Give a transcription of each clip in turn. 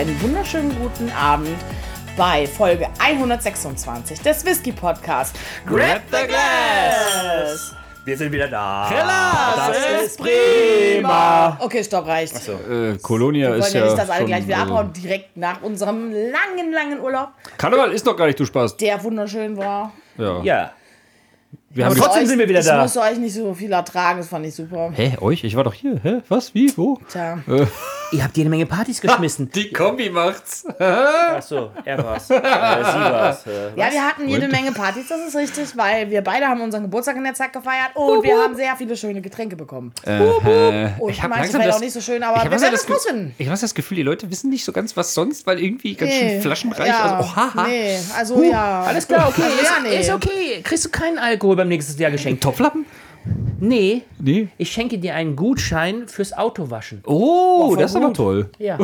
Einen wunderschönen guten Abend bei Folge 126 des Whisky Podcasts. Grab the Glass! Wir sind wieder da. Killer, das ist prima. Okay, stopp, reicht. So. Äh, Colonia Wir ist wollen ja ja nicht, dass alle gleich wieder abhauen, direkt nach unserem langen, langen Urlaub, Karneval ist doch gar nicht du Spaß. der wunderschön war. Ja. Ja. Wir haben trotzdem Euch- sind wir wieder ich da. musste euch nicht so viel ertragen, das fand ich super. Hä, euch? Ich war doch hier. Hä? Was? Wie? Wo? Tja. Ihr habt jede Menge Partys geschmissen. Die Kombi macht's. Achso, er war's. Äh, sie war's. Äh, Ja, wir hatten jede Menge Partys, das ist richtig, weil wir beide haben unseren Geburtstag in der Zeit gefeiert und wir haben sehr viele schöne Getränke bekommen. Äh, Und ich habe manche das, auch nicht so schön, aber wir werden das, rausfinden. ich habe das Gefühl, die Leute wissen nicht so ganz, was sonst, weil irgendwie ganz schön Nee. flaschenreich. Ja. Also, oh, haha. Nee, also ja. Alles klar, okay. Also, ist, ja, nee. ist okay. Kriegst du keinen Alkohol beim nächsten Jahr geschenkt? Topflappen? Nee. Nee. Ich schenke dir einen Gutschein fürs Autowaschen. Oh, voll das ist aber toll. Ja.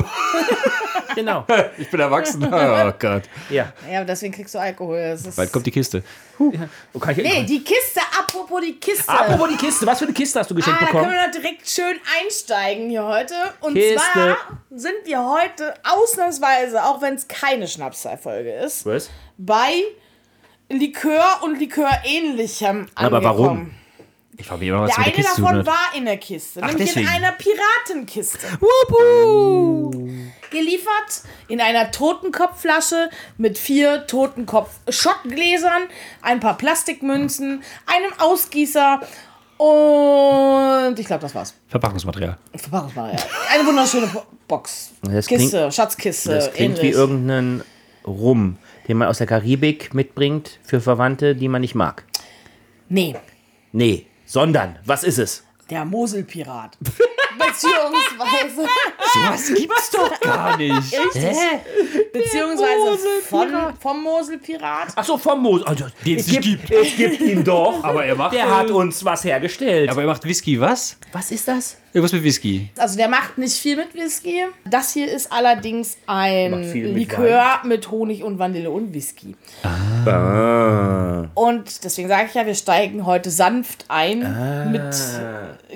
genau. Ich bin erwachsen. Oh Gott. Ja. Ja, deswegen kriegst du Alkohol. Das ist Bald kommt die Kiste. Oh, kann ich nee, die Kiste, apropos die Kiste. Apropos die Kiste. Was für eine Kiste hast du Ah, geschenkt da können bekommen? wir direkt schön einsteigen hier heute. Und Kiste. zwar sind wir heute ausnahmsweise, auch wenn es keine Schnapsfolge ist, Was? bei Likör und Likörähnlichem Aber warum? Ich mich immer, was Der mit der eine Kiste davon hat. war in der Kiste, nämlich deswegen. in einer Piratenkiste. Geliefert in einer Totenkopfflasche mit vier Totenkopf-Schottgläsern, ein paar Plastikmünzen, einem Ausgießer und ich glaube, das war's. Verpackungsmaterial. Verpackungsmaterial. Eine wunderschöne Bo- Box. Das Kiste, klingt- Schatzkiste. Das klingt wie ähnlich. irgendein Rum, den man aus der Karibik mitbringt für Verwandte, die man nicht mag. Nee, Nee, sondern, was ist es? der Moselpirat. Beziehungsweise. Was gibt's doch gar nicht. Beziehungsweise von, vom Moselpirat. Ach so, vom Moos. Also, Den es es nicht gibt, es gibt ihn doch. Aber er macht. Der hat uns was hergestellt. Aber er macht Whisky, was? was ist das? Irgendwas mit Whisky. Also der macht nicht viel mit Whisky. Das hier ist allerdings ein mit Likör mit Honig und Vanille und Whisky. Ah. Und deswegen sage ich ja, wir steigen heute sanft ein Ah. mit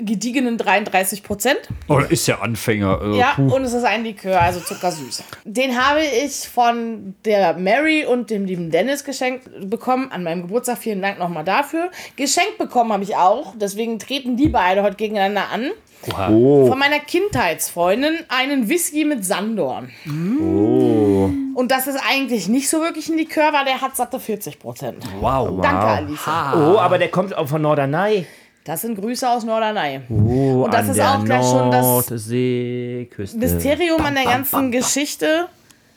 gediegenen 33 Prozent. Oh, ist ja Anfänger. Äh, Ja, puh. und es ist ein Likör, also zuckersüß. Den habe ich von der Mary und dem lieben Dennis geschenkt bekommen an meinem Geburtstag. Vielen Dank nochmal dafür. Geschenkt bekommen habe ich auch, deswegen treten die beide heute gegeneinander an. Oh. Von meiner Kindheitsfreundin einen Whisky mit Sandorn. Oh. Und das ist eigentlich nicht so wirklich ein Likör, weil der hat satte 40 Prozent. Wow. Danke, Alice. Oh, aber der kommt auch von Norderney. Das sind Grüße aus Norderney. Oh, Und das an ist der auch gleich schon das Nordseeküste. Mysterium an der ganzen Geschichte.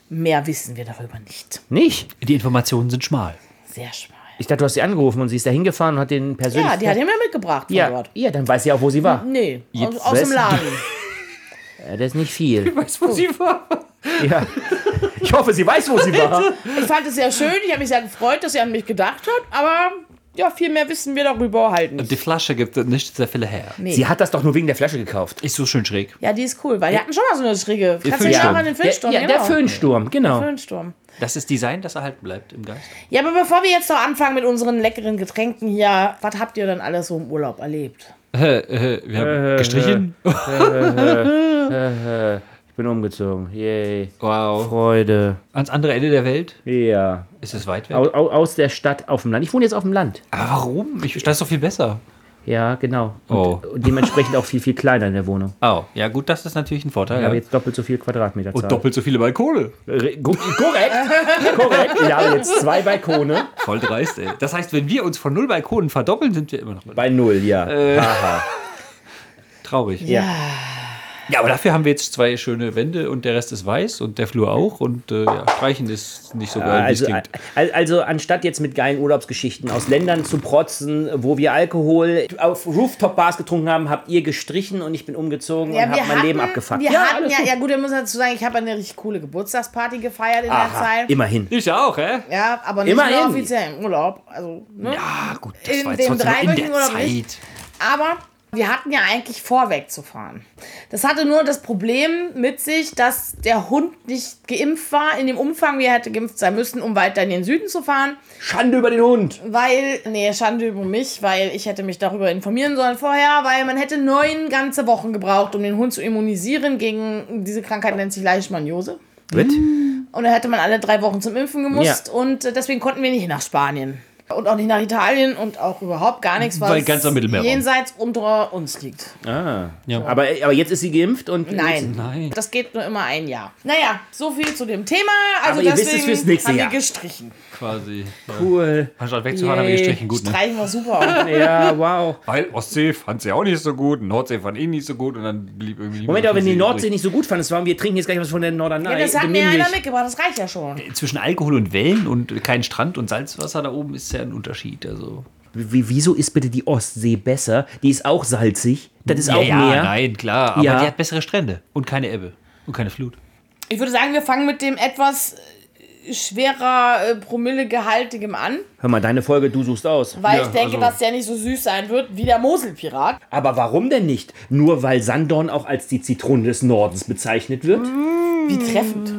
Mehr wissen wir darüber nicht. Nicht? Die Informationen sind schmal. Sehr schmal. Ich dachte, du hast sie angerufen und sie ist da hingefahren und hat den persönlich... Ja, die hat ihn mir mitgebracht von ja, dort. ja, dann weiß sie auch, wo sie war. Nee, aus, Jetzt aus dem weiß- Laden. Ja, das ist nicht viel. Weißt du, wo sie war? Ja. Ich hoffe, sie weiß, wo sie war. Ich fand es sehr schön. Ich habe mich sehr gefreut, dass sie an mich gedacht hat. Aber ja, viel mehr wissen wir darüber halt nicht. Die Flasche gibt nicht sehr viele her. Nee. Sie hat das doch nur wegen der Flasche gekauft. Ist so schön schräg. Ja, die ist cool, weil die hatten schon mal so eine schräge. Kannst du Föhnsturm. auch an den Föhnsturm? Der, ja, der genau. Föhnsturm, genau. Föhnsturm. Das ist Design, das erhalten bleibt im Geist. Ja, aber bevor wir jetzt noch anfangen mit unseren leckeren Getränken hier, was habt ihr denn alles so im Urlaub erlebt? Äh, äh, wir haben gestrichen. Ich bin umgezogen. Yay. Wow. Freude. Ans andere Ende der Welt. Ja. Ist es weit weg? Au, au, aus der Stadt auf dem Land. Ich wohne jetzt auf dem Land. Aber warum? Ich, das ist doch viel besser. Ja, genau. Und, Oh. und dementsprechend auch viel, viel kleiner in der Wohnung. Oh, ja gut, das ist natürlich ein Vorteil. Ich Ja. habe jetzt doppelt so viel Quadratmeter Und doppelt so viele Balkone. Re- Korrekt. Korrekt. Ich habe jetzt zwei Balkone. Voll dreist, ey. Das heißt, wenn wir uns von null Balkonen verdoppeln, sind wir immer noch Bei null, ja. Haha. traurig. Ja. Ja, aber dafür haben wir jetzt zwei schöne Wände und der Rest ist weiß und der Flur auch. Und äh, ja, streichen ist nicht so geil, wie es Also, klingt. al- also anstatt jetzt mit geilen Urlaubsgeschichten aus Ländern zu protzen, wo wir Alkohol auf Rooftop-Bars getrunken haben, habt ihr gestrichen und ich bin umgezogen und habe mein Leben abgefuckt. Wir ja, hatten ja, gut. ja gut, wir müssen dazu sagen, ich habe eine richtig coole Geburtstagsparty gefeiert in der Aha, Zeit. immerhin. Ich auch, hä? Ja, aber nicht Immerhin. mehr offiziell im Urlaub. Also, ne? Ja, gut, das In war dem jetzt noch in der Zeit. nicht. Aber Wir hatten ja eigentlich vor, wegzufahren. Das hatte nur das Problem mit sich, dass der Hund nicht geimpft war in dem Umfang, wie er hätte geimpft sein müssen, um weiter in den Süden zu fahren. Schande über den Hund. Weil, nee, Schande über mich, weil ich hätte mich darüber informieren sollen vorher, weil man hätte neun ganze Wochen gebraucht, um den Hund zu immunisieren gegen diese Krankheit, nennt sich Leishmaniose. Wird? Und da hätte man alle drei Wochen zum Impfen gemusst Ja. und äh, deswegen konnten wir nicht nach Spanien. Und auch nicht nach Italien und auch überhaupt gar nichts, was Weil ganz am Mittelmeerraum. jenseits unter uns liegt. Ah. Ja. Aber, aber jetzt ist sie geimpft und. Nein. Nein. Das geht nur immer ein Jahr. Naja, so viel zu dem Thema. Also Aber ihr wisst es fürs nächste haben wir Jahr. gestrichen. Quasi. Ja. Cool. Anstatt wegzufahren, haben wir gestrichen. Gut, ne? Streichen wir super. Ja, wow. Weil Ostsee fand sie auch nicht so gut, Nordsee fand ihn nicht so gut und dann blieb irgendwie. Moment, aber wenn die See Nordsee übrig. nicht so gut fandest, warum wir trinken jetzt gleich was von der Norderney. ja, das hat mir einer mitgebracht, das reicht ja schon. Zwischen Alkohol und Wellen und kein Strand und Salzwasser da oben ist ja ein Unterschied. Also. Wie, wieso ist bitte die Ostsee besser? Die ist auch salzig. Das ist ja, auch ja, Meer. nein, klar. Aber Ja. die hat bessere Strände und keine Ebbe und keine Flut. Ich würde sagen, wir fangen mit dem etwas äh, schwerer äh, Promillegehaltigem an, Hör mal, deine Folge, du suchst aus. weil Ja, ich denke, also- dass der nicht so süß sein wird wie der Moselpirat. Aber warum denn nicht? Nur weil Sandorn auch als die Zitrone des Nordens bezeichnet wird? Wie treffend.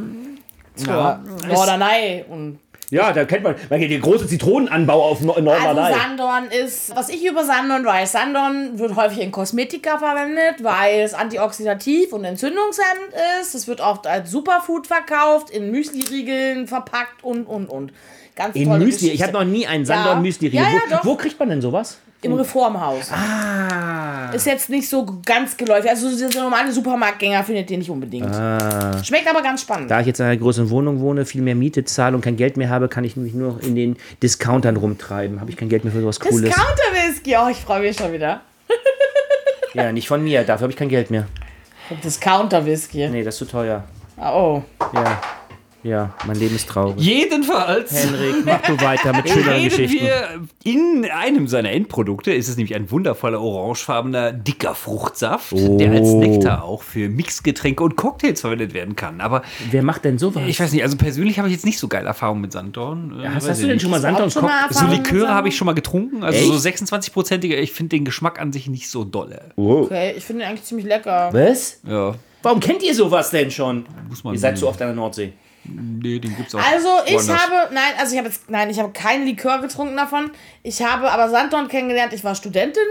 Zur Norderney und Ja, da kennt man, man kennt den großen Zitronenanbau auf Nor- Norderney. Also Sandorn ist, was ich über Sandorn weiß, Sandorn wird häufig in Kosmetika verwendet, weil es antioxidativ und entzündungshemmend ist. Es wird oft als Superfood verkauft, in Müsli-Riegeln verpackt und, und, und. Ganz In Müsli. Ich Geschichte. habe noch nie einen Sandorn Müsli Ja, ja, wo, wo kriegt man denn sowas? Im Reformhaus. Ah. Ist jetzt nicht so ganz geläufig. Also der normale Supermarktgänger findet den nicht unbedingt. Schmeckt aber ganz spannend. Da ich jetzt in einer großen Wohnung wohne, viel mehr Miete zahle und kein Geld mehr habe, kann ich mich nur in den Discountern rumtreiben. Habe ich kein Geld mehr für sowas Cooles. Discounter-Whisky. Oh, ich freue mich schon wieder. Ja, nicht von mir. Dafür habe ich kein Geld mehr. Discounter-Whisky. Nee, das ist zu teuer. Oh. Ja. Ja, mein Leben ist traurig. Jedenfalls Henrik, mach du weiter mit schöneren Geschichten. wir in einem seiner Endprodukte. Ist es nämlich ein wundervoller orangefarbener, dicker Fruchtsaft, der als Oh. Nektar auch für Mixgetränke und Cocktails verwendet werden kann. Aber Wer macht denn sowas? ich weiß nicht, also persönlich habe ich jetzt nicht so geile Erfahrungen mit Sanddorn. Äh, hast, hast du denn schon mal Sandorn schon mal? So Liköre habe ich schon mal getrunken, also Echt? so 26-prozentiger. Ich finde den Geschmack an sich nicht so dolle. Wow. Okay, ich finde den eigentlich ziemlich lecker. Was? Ja, Warum kennt ihr sowas denn schon? Muss man ihr seid zu oft an der Nordsee. Nee, den gibt's auch. Also ich woanders. habe, nein, also ich habe jetzt, nein, ich habe keinen Likör getrunken davon. Ich habe aber Sanddorn kennengelernt. Ich war Studentin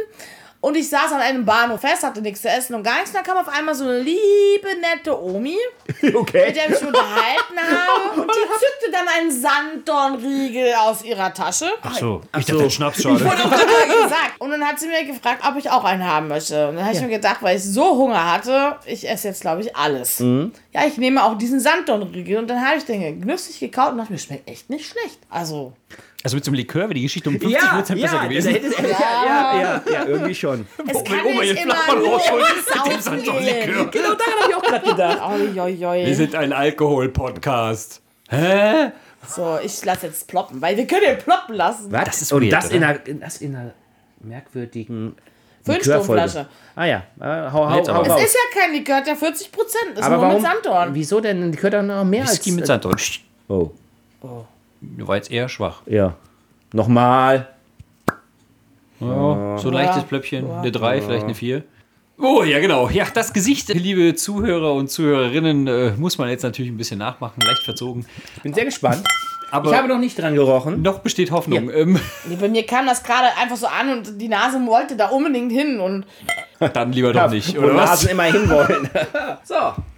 und ich saß an einem Bahnhof fest, hatte nichts zu essen und gar nichts. Und dann kam auf einmal so eine liebe, nette Omi, Okay. mit der ich mich unterhalten habe und die zückte dann einen Sanddornriegel aus ihrer Tasche. Ach so, ich so. dachte, ein Schnaps schade. Und dann hat er gesagt. Und dann hat sie mir gefragt, ob ich auch einen haben möchte. Und dann habe ich mir gedacht, weil ich so Hunger hatte, ich esse jetzt, glaube ich, alles. Ja, ich nehme auch diesen Sanddornriegel. Und dann habe ich den genüsslich gekaut und dachte mir, schmeckt echt nicht schlecht. Also, Also mit so einem Likör wäre die Geschichte um 50 Ja, Prozent besser ja, gewesen. da hätte- ja, ja, ja, ja, irgendwie schon. es kann Oma jetzt immer nur Saufen gehen. Genau daran habe ich auch gerade gedacht. Oi, oi, oi. Wir sind ein Alkohol-Podcast. Hä? So, ich lasse jetzt ploppen, weil wir können den ploppen lassen. Was? Das ist Und weird, das in, einer, das in einer merkwürdigen Fünfsturmflasche. Likörfolge. Ah ja, äh, hau, hau, aber. hau Es ist ja kein Likör, der 40 Prozent ist Aber nur warum? mit Sanddorn. Wieso denn? Die gehört doch noch mehr Whisky als... mit Sanddorn. Oh, War jetzt eher schwach. ja. Nochmal. Ja, so ein leichtes Plöppchen. Eine 3, vielleicht eine 4. Oh, ja, genau. Ja, das Gesicht, liebe Zuhörer und Zuhörerinnen, äh, muss man jetzt natürlich ein bisschen nachmachen, leicht verzogen. Ich bin sehr gespannt. Aber Ich habe noch nicht dran gerochen. noch besteht Hoffnung. Ähm, Nee, bei mir kam das gerade einfach so an und die Nase wollte da unbedingt hin. Und dann lieber doch nicht, Wo oder was? Nasen immer hinwollen. so,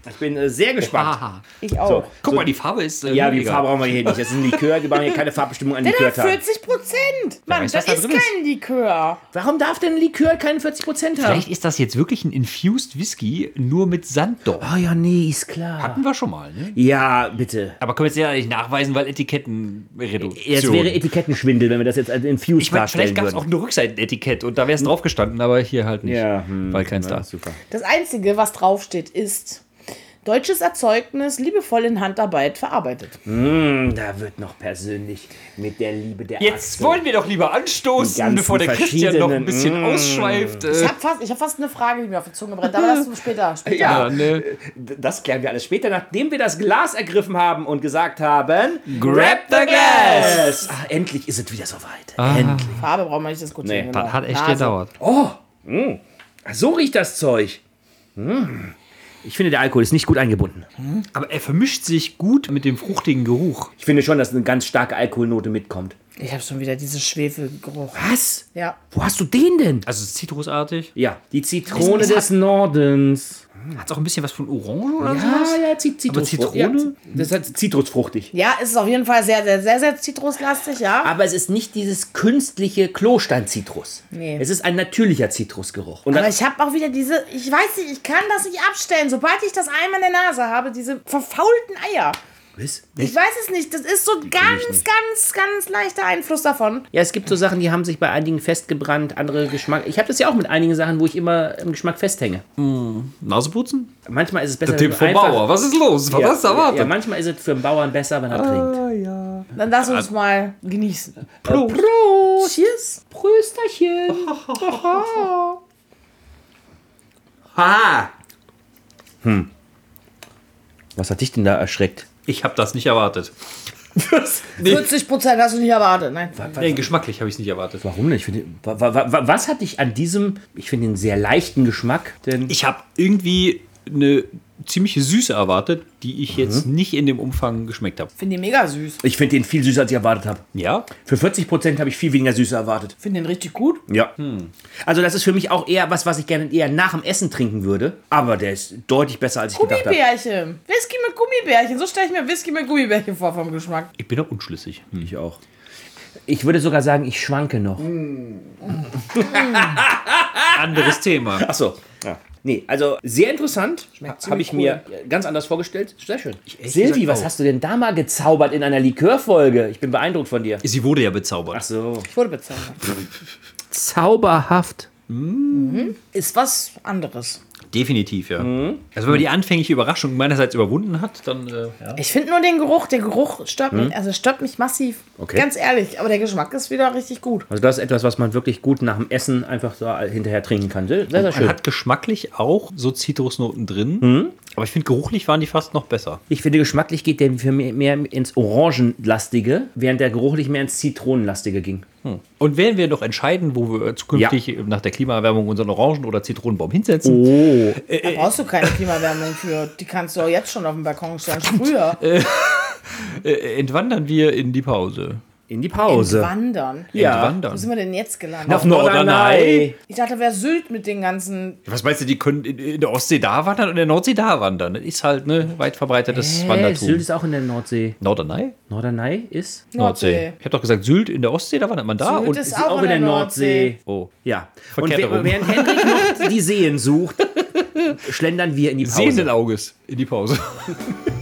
ich bin äh, sehr gespannt. Aha. ich auch. So. Guck mal, die Farbe ist. Äh, Ja, die. Farbe brauchen wir hier nicht. Das ist ein Likör. Wir brauchen hier keine Farbbestimmung an Der hat Likörtagen. 40 Prozent. Mann, das was da ist ist. kein Likör. Warum darf denn ein Likör keine 40% haben? Vielleicht ist das jetzt wirklich ein Infused Whisky, nur mit Sanddorn. Oh ja, nee, ist klar. Hatten wir schon mal, ne? Ja, bitte. Aber können wir jetzt ja nicht nachweisen, weil Etikettenreduktion. Jetzt wäre Etikettenschwindel, wenn wir das jetzt als Infused ich meine, darstellen vielleicht gab es auch ein Rückseitenetikett und da wäre es drauf gestanden, aber hier halt nicht. ja, hm, weil keins ja, da. Super. Das Einzige, was draufsteht, ist deutsches Erzeugnis, liebevoll in Handarbeit verarbeitet. Hm, da wird noch persönlich mit der Liebe der Jetzt Achsel. wollen wir doch lieber anstoßen, bevor der Christian noch ein bisschen Mm. ausschweift. Ich Äh, habe fast, ich hab fast eine Frage, die mir auf die Zunge brennt, aber das später. später. Ja, ja, ne. das klären wir alles später, nachdem wir das Glas ergriffen haben und gesagt haben: Grab the glass! Ah, endlich ist es wieder soweit. Endlich. Farbe brauchen wir nicht diskutieren. Nee, genau. Das hat echt Nase. gedauert. Oh, So riecht das Zeug. Hm. Ich finde, der Alkohol ist nicht gut eingebunden. Aber er vermischt sich gut mit dem fruchtigen Geruch. Ich finde schon, dass eine ganz starke Alkoholnote mitkommt. Ich habe schon wieder diese Schwefelgeruch. Was? Ja. Wo hast du den denn? Also zitrusartig. Ja, die Zitrone des Nordens. Hat auch ein bisschen was von Orange oder Ja, sowas? ja, Zit Aber Zitrus. Zitrone? Ja, das hat zitrusfruchtig. Ja, es ist auf jeden Fall sehr, sehr, sehr, sehr zitruslastig, ja. Aber es ist nicht dieses künstliche Klostein-Zitrus. Nee. Es ist ein natürlicher Zitrusgeruch. Und Aber dann, ich habe auch wieder diese, ich weiß nicht, ich kann das nicht abstellen. Sobald ich das einmal in der Nase habe, diese verfaulten Eier. Was? Ich weiß es nicht, das ist so ganz, ganz, ganz leichter Einfluss davon. Ja, es gibt so Sachen, die haben sich bei einigen festgebrannt, andere Geschmack. Ich habe das ja auch mit einigen Sachen, wo ich immer im Geschmack festhänge. Naseputzen? Manchmal ist es besser, Der Tipp vom einfach- Bauer. Was ist los? Was Ja, hast du erwartet? ja, manchmal ist es für den Bauern besser, wenn er trinkt. Dann lass uns mal genießen. Prost. Prost. Cheers. Prösterchen. Haha. Hm. Was hat dich denn da erschreckt? Ich habe das nicht erwartet. 40 Prozent hast du nicht erwartet. Nein. Nee, geschmacklich habe ich es nicht erwartet. Warum nicht? Ich finde- wa- wa- wa- Was hat dich an diesem, ich finde den sehr leichten Geschmack, denn Ich habe irgendwie eine ziemliche Süße erwartet, die ich jetzt Mhm. nicht in dem Umfang geschmeckt habe. Finde den mega süß. ich finde den viel süßer, als ich erwartet habe. Ja? Für 40% habe ich viel weniger Süße erwartet. Finde den richtig gut. Ja. Also das ist für mich auch eher was, was ich gerne eher nach dem Essen trinken würde. Aber der ist deutlich besser, als ich gedacht habe. Gummibärchen. Whisky mit Gummibärchen. So stelle ich mir Whisky mit Gummibärchen vor vom Geschmack. Ich bin auch unschlüssig. Hm. Ich auch. Ich würde sogar sagen, ich schwanke noch. Anderes Thema. Ach so. Ja. Nee, also sehr interessant. Habe ziemlich ich mir ganz anders vorgestellt. Sehr schön. Silvi, was auch. hast du denn da mal gezaubert in einer Likörfolge? Ich bin beeindruckt von dir. Sie wurde ja bezaubert. Ach so. Ich wurde bezahlt. Zauberhaft. Ist was anderes. Definitiv, ja. Mhm. Also wenn man die anfängliche Überraschung meinerseits überwunden hat, dann äh, ja. Ich finde nur den Geruch. Der Geruch stört mich. Also stört mich massiv. Okay. Ganz ehrlich. Aber der Geschmack ist wieder richtig gut. Also das ist etwas, was man wirklich gut nach dem Essen einfach so hinterher trinken kann. Sehr, sehr, sehr Man schön. hat geschmacklich auch so Zitrusnoten drin. Mhm. Aber ich finde, geruchlich waren die fast noch besser. Ich finde, geschmacklich geht der für mich mehr ins Orangenlastige, während der geruchlich mehr ins Zitronenlastige ging. Und werden wir noch entscheiden, wo wir zukünftig nach der Klimaerwärmung unseren Orangen- oder Zitronenbaum hinsetzen? Oh. Da brauchst du keine Klimawärmung für. Die kannst du auch jetzt schon auf dem Balkon stellen. Früher. Äh, entwandern wir in die Pause. In die Pause. Wandern. Ja. Wo Entwandern. sind wir denn jetzt gelandet? Auf Norderney. Ich dachte, wäre Sylt mit den ganzen. Was meinst du, die können in, in der Ostsee da wandern und in der Nordsee da wandern? Das ist halt ne weit verbreitetes Hey, Wandertum. Sylt ist auch in der Nordsee. Norderney? Norderney ist? Nordsee. Ich habe doch gesagt, Sylt in der Ostsee, da wandert man da. Sylt und ist auch in der Nordsee. oh. Ja. Verkehrt Und herum. während Hendrik noch die Seen sucht, schlendern wir in die Pause. Sehenden Auges in die Pause.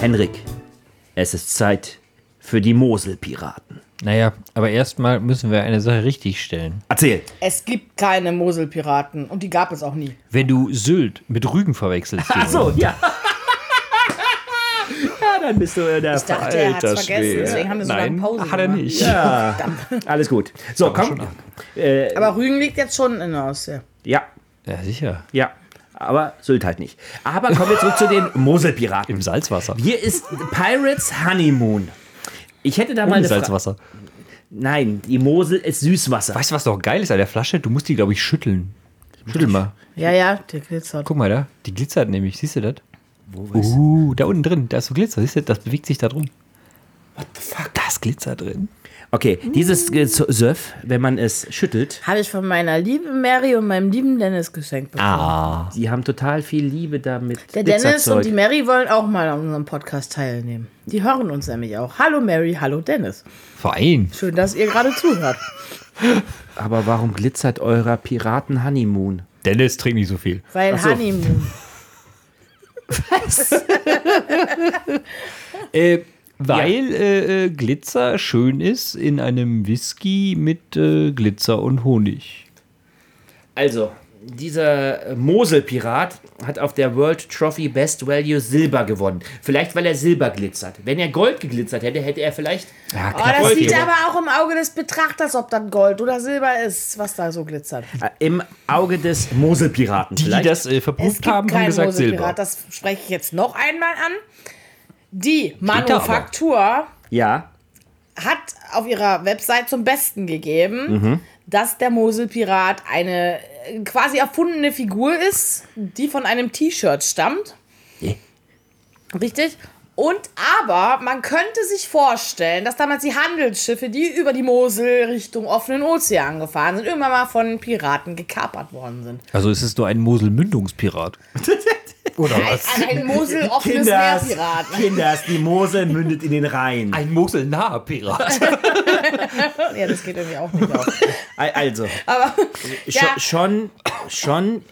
Henrik, es ist Zeit für die Moselpiraten. Naja, aber erstmal müssen wir eine Sache richtig stellen. Erzähl. Es gibt keine Moselpiraten. Und die gab es auch nie. Wenn du Sylt mit Rügen verwechselst, Ach so, ja. ja, dann bist du in der Ich dachte, er hat es vergessen. Deswegen haben wir so lange Nein, Pause hat er gemacht. nicht. Ja, alles gut. So, komm. Aber Rügen liegt jetzt schon in der Ostsee. Ja, Ja, sicher. ja. Aber Sylt halt nicht. Aber kommen wir zurück zu den Moselpiraten. Im Salzwasser. Hier ist Pirates Honeymoon. Ich hätte da mal Ohne eine Frage. Salzwasser. Nein, die Mosel ist Süßwasser. Weißt du, was doch geil ist an der Flasche? Du musst die, glaube ich, schütteln. Schüttel mal. Ja, ja, der glitzert. Guck mal da. Die glitzert nämlich. Siehst du das? Wo ist uh, da unten drin. Da ist so Glitzer. Siehst du, das bewegt sich da drum. What the fuck? Da ist Glitzer drin. Okay, dieses äh, Söff, wenn man es schüttelt, Habe ich von meiner lieben Mary und meinem lieben Dennis geschenkt bekommen. Ah. die haben total viel Liebe damit. Der Dennis und die Mary wollen auch mal an unserem Podcast teilnehmen. Die hören uns nämlich auch. Hallo Mary, hallo Dennis. Verein. Schön, dass ihr gerade zuhört. Aber warum glitzert eurer Piraten Honeymoon? Dennis trinkt nicht so viel. Weil so. Honeymoon. Äh, weil äh, äh, Glitzer schön ist in einem Whisky mit äh, Glitzer und Honig. Also, dieser Moselpirat hat auf der World Trophy Best Value Silber gewonnen. Vielleicht, weil er Silber glitzert. Wenn er Gold geglitzert hätte, hätte er vielleicht. Ja, Oh, das Gold sieht hier. aber auch im Auge des Betrachters, ob das Gold oder Silber ist, was da so glitzert. Äh, Im Auge des Moselpiraten. Die, die vielleicht. das äh, verprüft haben, haben gesagt Silber. Moselpirat, das spreche ich jetzt noch einmal an. Die Manufaktur Ja. hat auf ihrer Website zum Besten gegeben, dass der Moselpirat eine äh, quasi erfundene Figur ist, die von einem T-Shirt stammt. Richtig? Und aber man könnte sich vorstellen, dass damals die Handelsschiffe, die über die Mosel Richtung offenen Ozean gefahren sind, irgendwann mal von Piraten gekapert worden sind. Also ist es nur ein Mosel-Mündungspirat. Oder was? Ein, ein Mosel offenes Kinders, Meerpirat. Kinders, die Mosel mündet in den Rhein. Ein Mosel-naher Pirat. Ja, das geht irgendwie auch nicht auf. Al- Also, Aber ja, schon, schon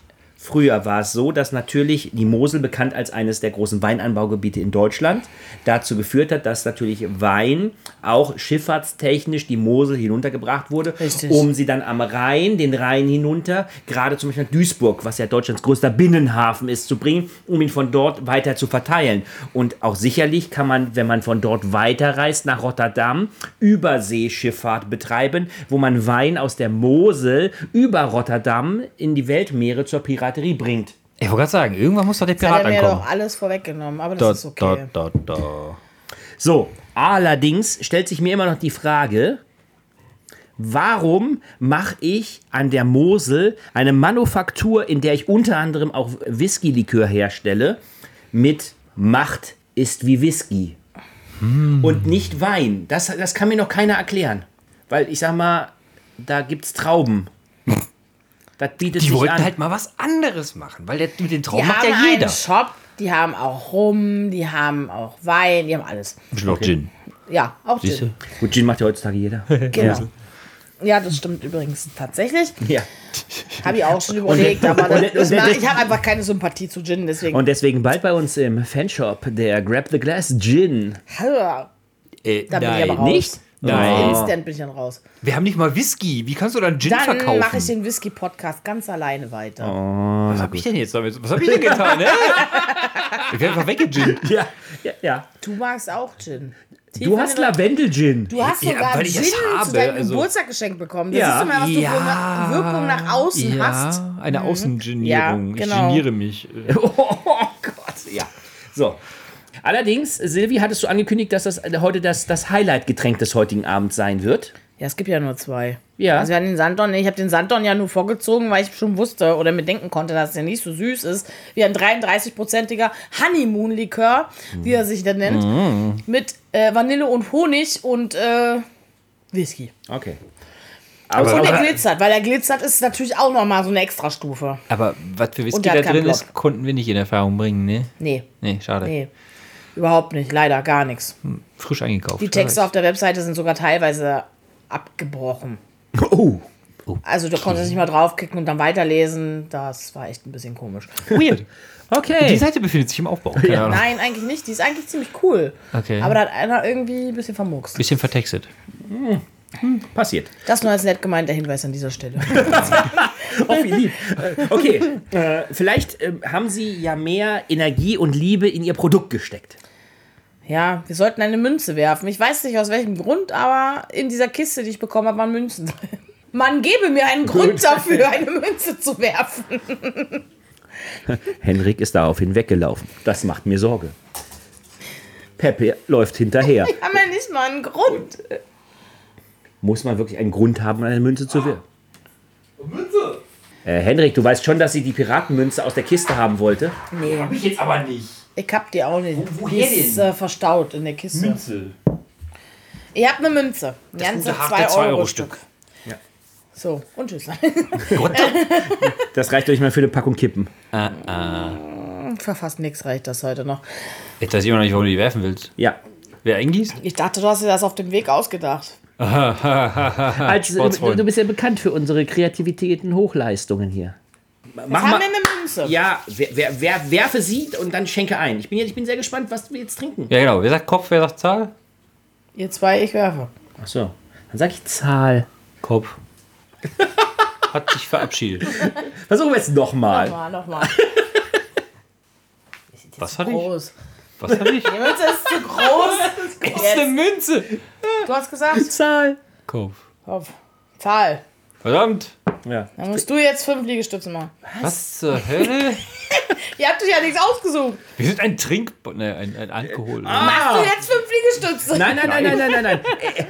früher war es so, dass natürlich die Mosel, bekannt als eines der großen Weinanbaugebiete in Deutschland, dazu geführt hat, dass natürlich Wein auch schifffahrtstechnisch die Mosel hinuntergebracht wurde, Richtig. um sie dann am Rhein, den Rhein hinunter, gerade zum Beispiel nach Duisburg, was ja Deutschlands größter Binnenhafen ist, zu bringen, um ihn von dort weiter zu verteilen. Und auch sicherlich kann man, wenn man von dort weiterreist nach Rotterdam, Überseeschifffahrt betreiben, wo man Wein aus der Mosel über Rotterdam in die Weltmeere zur Piraterie bringt. Ich wollte gerade sagen, irgendwann muss doch der hat Pirat er mir ankommen. doch alles vorweggenommen, aber Da, das ist okay. da, da, da. So, allerdings stellt sich mir immer noch die Frage, warum mache ich an der Mosel eine Manufaktur, in der ich unter anderem auch Whisky-Likör herstelle, mit Macht ist wie Whisky und nicht Wein? Das, das kann mir noch keiner erklären. Weil ich sag mal, da gibt's Trauben. Das bietet Die sich wollten an. halt mal was anderes machen, weil der, mit den Die Traum macht haben ja jeder. einen Shop, die haben auch Rum, die haben auch Wein, die haben alles. Bestimmt auch Gin. Ja, auch Siehst Gin. du? Gut, Gin macht ja heutzutage jeder. Genau. Ja, das stimmt übrigens tatsächlich. ja. Habe ich auch schon überlegt, aber und- das, und- ich habe einfach keine Sympathie zu Gin, deswegen. Und deswegen bald bei uns im Fanshop der Grab the Glass Gin. da Äh, bin ich aber raus. Nicht? Nein. Instant bin ich dann raus. Wir haben nicht mal Whisky. Wie kannst du dann Gin Dann verkaufen? mache ich den Whisky-Podcast ganz alleine weiter. was hab ich denn jetzt damit? Was hab ich denn getan? Ne? Ich werde einfach weggegin. Ja, ja, ja. Du magst auch Gin. Tief Du hast Lavendel-Gin. Du hast Ja, sogar weil Gin es zu habe, deinem also- Geburtstag geschenkt bekommen. Das Ja. ist immer, was du für eine Wirkung nach außen ja, hast. eine Außengenierung. Ja, genau. Ich geniere mich. Oh Gott, ja. So. Allerdings, Silvi, hattest du angekündigt, dass das heute das, das Highlight-Getränk des heutigen Abends sein wird? Ja, es gibt ja nur zwei. Ja. Also wir den Sanddorn, ich habe den Sanddorn ja nur vorgezogen, weil ich schon wusste oder mir denken konnte, dass er nicht so süß ist wie ein 33-prozentiger Honeymoon-Likör, wie er sich dann nennt, mit äh, Vanille und Honig und äh, Whisky. Okay. Aber, Und er aber, glitzert, weil er glitzert ist natürlich auch nochmal so eine Extrastufe. aber was für Whisky der da drin Block. ist, konnten wir nicht in Erfahrung bringen, ne? Nee, Nee, schade. nee. Überhaupt nicht, leider gar nichts. Frisch eingekauft. Die Texte auf der Webseite sind sogar teilweise abgebrochen. Oh. Also du konntest nicht mal draufklicken und dann weiterlesen. Das war echt ein bisschen komisch. Weird. Die Okay. Seite befindet sich im Aufbau. Keine Ahnung. Nein, eigentlich nicht. Die ist eigentlich ziemlich cool. Okay. Aber da hat einer irgendwie ein bisschen vermuckst. Bisschen vertextet. Passiert. Das nur als nett gemeint der Hinweis an dieser Stelle. Oh, wie lieb. Äh, Okay. Äh, vielleicht äh, haben Sie ja mehr Energie und Liebe in Ihr Produkt gesteckt. Ja, wir sollten eine Münze werfen. Ich weiß nicht aus welchem Grund, aber in dieser Kiste, die ich bekommen habe, waren Münzen drin. Man gebe mir einen Grund dafür, eine Münze zu werfen. Henrik ist daraufhin weggelaufen. Das macht mir Sorge. Pepe läuft hinterher. Haben wir nicht mal einen Grund. Muss man wirklich einen Grund haben, eine Münze zu werfen? Münze! Äh, Henrik, du weißt schon, dass sie die Piratenmünze aus der Kiste haben wollte? Nee, ich jetzt aber nicht. ich hab die auch nicht. woher die ist äh, verstaut in der Kiste. Münze. Ihr habt eine Münze. Ein ganze gute, harte 2 Euro. Stück. So, und tschüss. Das reicht euch mal für eine Packung Kippen. Für fast nichts reicht das heute noch. Jetzt weiß ich immer noch nicht, warum du die werfen willst. Ja. Wer eingießt? Ich dachte, du hast dir das auf dem Weg ausgedacht. Als, Sportsfreund. du bist ja bekannt für unsere Kreativitäten, Hochleistungen hier. Mach haben mal. wir eine Münze? Ja, wer, wer, wer, werfe sie und dann schenke ein. Ich bin, jetzt, ich bin sehr gespannt, was wir jetzt trinken. Ja, genau. Wer sagt Kopf, wer sagt Zahl? Ihr zwei, ich werfe. Achso, dann sag ich Zahl. Kopf. Hat sich verabschiedet. Versuchen wir jetzt nochmal. Nochmal, nochmal. Was hatte ich? Was hatte ich? Die Münze ist zu groß. Das ist eine Münze. Du hast gesagt, Zahl. Kopf. Kopf. Zahl. Verdammt. Ja. Dann musst du jetzt fünf Liegestütze machen. Was zur Hölle? Ihr habt euch ja nichts ausgesucht. Wir sind ein Trink... Ne, ein, ein Alkohol. Machst du jetzt fünf Liegestütze. Nein, nein, nein, nein, nein, nein, nein.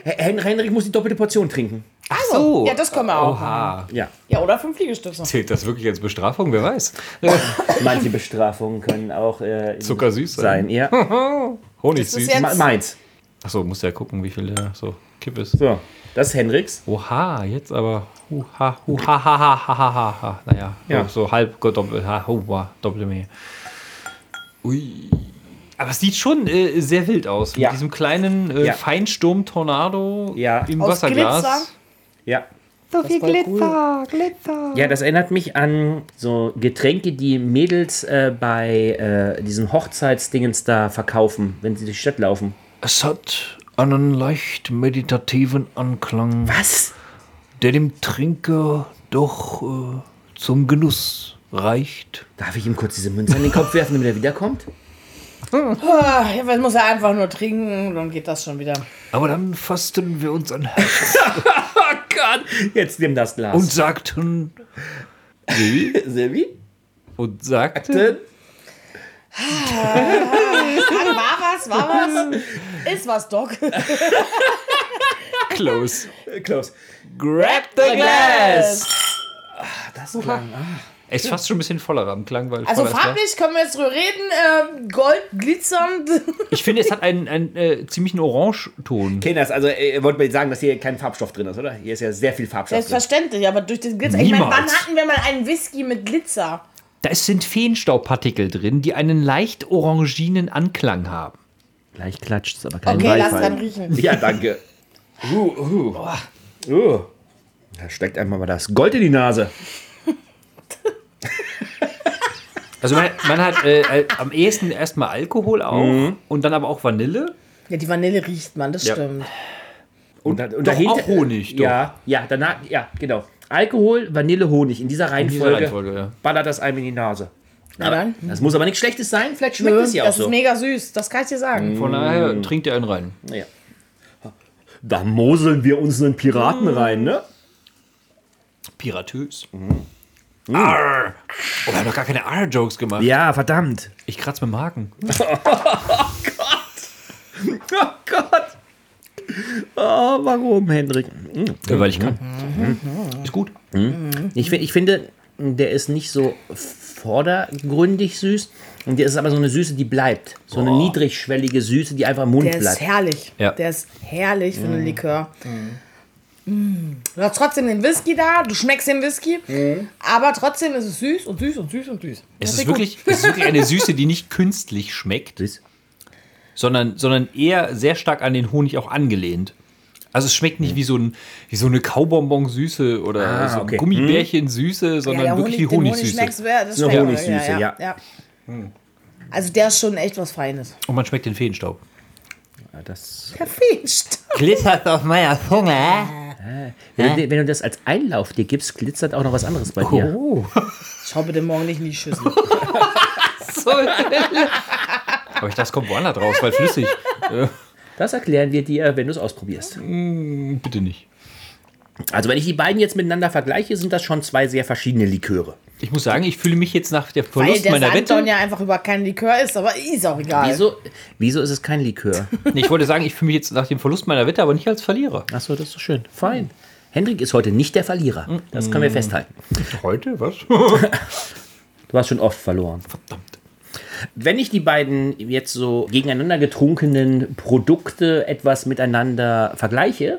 Äh, äh, Hen- Henrik muss die doppelte Portion trinken. Ach so. Ja, das können wir auch. Oha. Ja. Ja, oder fünf Liegestütze. Zählt das wirklich als Bestrafung? Wer weiß. Manche Bestrafungen können auch äh, Zuckersüß sein. sein. Ja. Honig Das ist süß. jetzt- Ma- Meins. Achso, muss ja gucken, wie viel der so Kipp ist. So, das ist Henriks. Oha, jetzt aber. Huha, huha, ha, ha, ha, ha, ha, ha. Naja, Ja. so, so halb doppelt, ha, huha, doppelte Menge. Ui. Aber es sieht schon äh, sehr wild aus. Ja. Mit diesem kleinen äh, Ja. Feinsturm-Tornado Ja. im Aus Wasserglas. Glitzer? Ja. So viel Glitzer, Glitzer. Ja, das erinnert mich an so Getränke, die Mädels äh, bei äh, diesen Hochzeitsdingens da verkaufen, wenn sie durch die Stadt laufen. Es hat einen leicht meditativen Anklang, Was? der dem Trinker doch äh, zum Genuss reicht. Darf ich ihm kurz diese Münze an den Kopf werfen, damit er wiederkommt? Ah, Ja, was muss er einfach nur trinken, dann geht das schon wieder. Aber dann fassten wir uns an Herz Oh Gott! Jetzt nimm das Glas. und sagten, Silvi? und sagten, War was, war was? Ist was, Doc. close. Close. Grab the glass. Das klang. Es ist fast schon ein bisschen voller am Klang, weil Also ne? farblich können wir jetzt drüber reden. Äh, Gold, glitzernd. Ich finde, es hat einen, einen äh, ziemlichen Orangeton. Kinders, also äh, ihr wollt mir sagen, dass hier kein Farbstoff drin ist, oder? Hier ist ja sehr viel Farbstoff drin. Selbstverständlich, aber durch den Glitzer. Ich meine, wann Niemals. hatten wir mal einen Whisky mit Glitzer? Da sind Feenstaubpartikel drin, die einen leicht oranginen Anklang haben. Gleich klatscht es, aber kein Okay, lass dann riechen. Ja, danke. Uh, uh. Uh. Da steckt einmal mal das Gold in die Nase. Also man, man hat äh, äh, am ehesten erstmal Alkohol auch und dann aber auch Vanille. Ja, die Vanille riecht man, das Ja. stimmt. Und, da- und Doch dahinter, auch Honig, doch. Ja, ja, danach, ja, genau. Alkohol, Vanille, Honig. In dieser In dieser Reihenfolge, Reihenfolge, ja. ballert das einem in die Nase. Na dann. Das muss aber nichts Schlechtes sein, vielleicht schmeckt Nö, es ja auch das so. ist mega süß, das kann ich dir sagen. Von daher trinkt er einen rein. Ja. Da moseln wir uns einen Piraten rein, ne? Piratös. Arr. Oh, wir haben doch gar keine Arr-Jokes gemacht. Ja, verdammt. Ich kratze mit dem Haken. Oh Gott. Oh, warum, Hendrik? Ja, weil ich kann. Ist gut. Ich, fi- ich finde, der ist nicht so vordergründig süß. Und der ist aber so eine Süße, die bleibt. So eine niedrigschwellige Süße, die einfach im Mund Der ist bleibt. herrlich. Ja. Der ist herrlich für einen Likör. Mm. Du hast trotzdem den Whisky da, du schmeckst den Whisky, aber trotzdem ist es süß und süß und süß und süß. Es ist, wirklich, es ist wirklich eine Süße, die nicht künstlich schmeckt, Süß. Sondern, sondern eher sehr stark an den Honig auch angelehnt. Also es schmeckt nicht wie so, ein, wie so eine Kaubonbon-Süße oder Ah, so ein okay. Gummibärchen-Süße, ja, sondern der wirklich Honig, die Honig Honigsüße. wer- das Eine schmeckt Honigsüße, ja. ja. Also der ist schon echt was Feines. Und man schmeckt den Feenstaub. Ja, das, Kaffeestaub. Glitzert auf meiner Zunge. wenn, du, wenn du das als Einlauf dir gibst, glitzert auch noch was anderes bei dir. Oh. Schau bitte morgen nicht in die Schüssel. Aber ich dachte, es kommt woanders raus, weil flüssig. Das erklären wir dir, wenn du es ausprobierst. Bitte nicht. Also wenn ich die beiden jetzt miteinander vergleiche, sind das schon zwei sehr verschiedene Liköre. Ich muss sagen, ich fühle mich jetzt nach der Weil Verlust der meiner Wette. ja einfach über keinen Likör ist, aber ist auch egal. Wieso, wieso ist es kein Likör? Nee, ich wollte sagen, ich fühle mich jetzt nach dem Verlust meiner Wette, aber nicht als Verlierer. Achso, das ist so schön. Fein. Hendrik ist heute nicht der Verlierer. Das können wir festhalten. Heute? Was? Du hast schon oft verloren. Verdammt. Wenn ich die beiden jetzt so gegeneinander getrunkenen Produkte etwas miteinander vergleiche,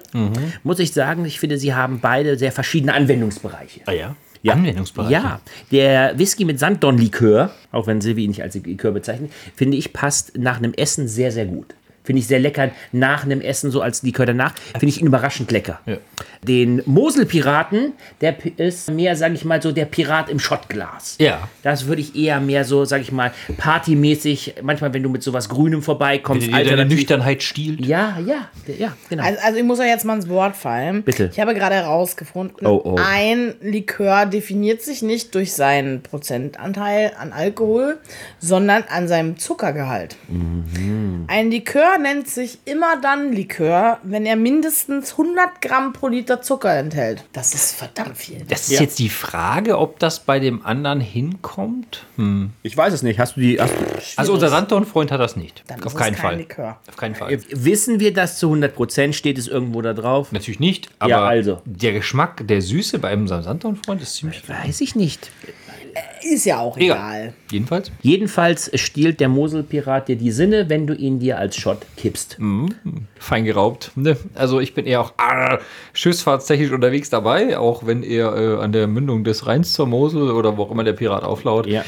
muss ich sagen, ich finde, sie haben beide sehr verschiedene Anwendungsbereiche. Ah ja? Ja. Anwendungsbereich. Ja, der Whisky mit Sanddorn-Likör, auch wenn Silvi ihn nicht als Likör bezeichnet, finde ich, passt nach einem Essen sehr, sehr gut. Finde ich sehr lecker. Nach einem Essen, so als Likör danach, finde ich ihn überraschend lecker. Ja. Den Moselpiraten, der ist mehr, sage ich mal, so der Pirat im Schottglas. Ja. Das würde ich eher mehr so, sage ich mal, partymäßig, manchmal, wenn du mit sowas Grünem vorbeikommst. Wenn dir deine Nüchternheit stiehlt. Ja, ja, ja, genau. Also, also ich muss euch jetzt mal ins Wort fallen. Bitte. Ich habe gerade herausgefunden, Oh, oh. ein Likör definiert sich nicht durch seinen Prozentanteil an Alkohol, sondern an seinem Zuckergehalt. Mhm. Ein Likör Likör nennt sich immer dann Likör, wenn er mindestens 100 Gramm pro Liter Zucker enthält. Das ist verdammt viel. Das ist jetzt die Frage, ob das bei dem anderen hinkommt. Hm. Ich weiß es nicht. Hast du die. Hast du, Also unser Sanddorn-Freund hat das nicht. Dann Auf ist keinen es kein Fall. Likör. Auf keinen Fall. wissen wir das zu 100%? Steht es irgendwo da drauf? Natürlich nicht, aber Ja, also. der Geschmack der Süße bei unserem Sanddorn-Freund ist ziemlich Weiß ich nicht. Ist ja auch Egal. egal. Jedenfalls. Jedenfalls stiehlt der Moselpirat dir die Sinne, wenn du ihn dir als Shot kippst. fein geraubt. Ne? Also ich bin eher auch ah, schifffahrtstechnisch unterwegs dabei, auch wenn er äh, an der Mündung des Rheins zur Mosel oder wo auch immer der Pirat auflaut Ja.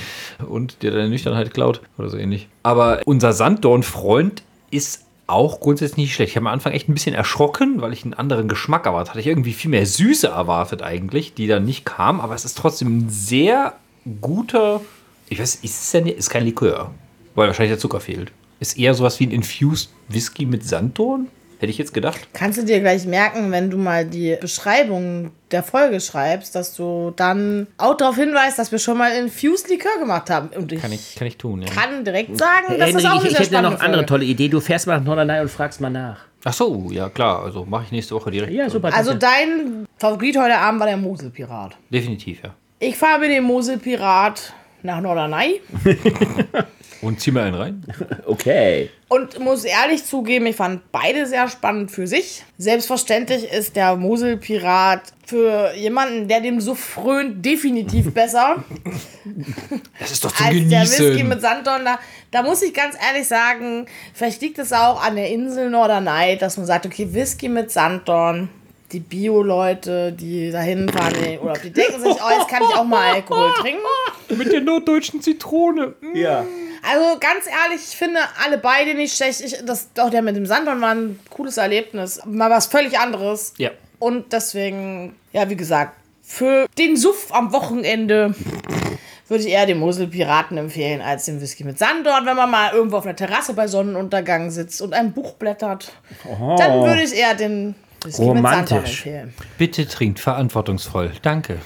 und dir deine Nüchternheit klaut oder so ähnlich. Aber unser Sanddorn-Freund ist auch grundsätzlich nicht schlecht. Ich habe am Anfang echt ein bisschen erschrocken, weil ich einen anderen Geschmack erwartet hatte. Ich irgendwie viel mehr Süße erwartet eigentlich, die dann nicht kam. Aber es ist trotzdem ein sehr guter, ich weiß, ist es denn, ist kein Likör, weil wahrscheinlich der Zucker fehlt. Ist eher sowas wie ein Infused Whisky mit Sanddorn? Hätte ich jetzt gedacht. Kannst du dir gleich merken, wenn du mal die Beschreibung der Folge schreibst, dass du dann auch darauf hinweist, dass wir schon mal Infused Likör gemacht haben. Und ich Kann ich, kann ich tun, ja. kann direkt sagen, dass Henrik, das auch ich, eine ich hätte noch eine andere tolle Idee. Du fährst mal nach Norderney und fragst mal nach. Ach so, ja klar. Also mache ich nächste Woche direkt. Ja, super. Also dein Favorit heute Abend war der Moselpirat. Definitiv, ja. Ich fahre mit dem Moselpirat nach Norderney Und zieh mir einen rein. okay. und muss ehrlich zugeben, ich fand beide sehr spannend für sich. Selbstverständlich ist der Moselpirat für jemanden, der dem so frönt, definitiv besser Das ist doch zum als der Whisky Genießen. mit Sanddorn. Da, da muss ich ganz ehrlich sagen, vielleicht liegt es auch an der Insel Norderney, dass man sagt, okay, Whisky mit Sanddorn. Die Bio-Leute, die da hinfahren, die- oder die denken sich, oh, jetzt kann ich auch mal Alkohol trinken. Mit der norddeutschen Zitrone. Ja. Also ganz ehrlich, ich finde alle beide nicht schlecht. Ich, das, auch der mit dem Sanddorn war ein cooles Erlebnis. Mal was völlig anderes. Ja. Und deswegen, ja, wie gesagt, für den Suff am Wochenende würde ich eher den Moselpiraten empfehlen als den Whisky mit Sanddorn. Wenn man mal irgendwo auf einer Terrasse bei Sonnenuntergang sitzt und ein Buch blättert, dann würde ich eher den Romantisch. Bitte trinkt verantwortungsvoll. Danke.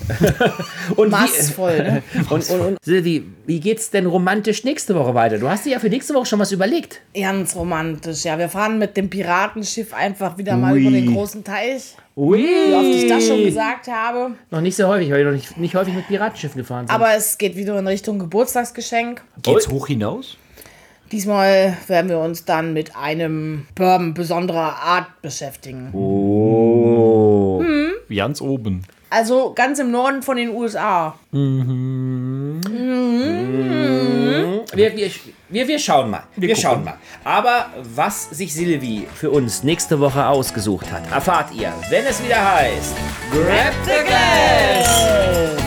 Und Maßvoll, ne? und, und, und Silvi, wie geht's denn romantisch nächste Woche weiter? Du hast dir ja für nächste Woche schon was überlegt. Ganz romantisch, ja. Wir fahren mit dem Piratenschiff einfach wieder mal über den großen Teich. Ui. Wie oft ich das schon gesagt habe. Noch nicht so häufig, weil wir noch nicht, nicht häufig mit Piratenschiffen gefahren sind. Aber es geht wieder in Richtung Geburtstagsgeschenk. Geht's hoch hinaus? Diesmal werden wir uns dann mit einem Bourbon besonderer Art beschäftigen. oh. Ganz oben. Also ganz im Norden von den USA. Wir, wir, wir, wir schauen mal. Wir, schauen mal. Aber was sich Silvi für uns nächste Woche ausgesucht hat, erfahrt ihr, wenn es wieder heißt. Grab the Glass!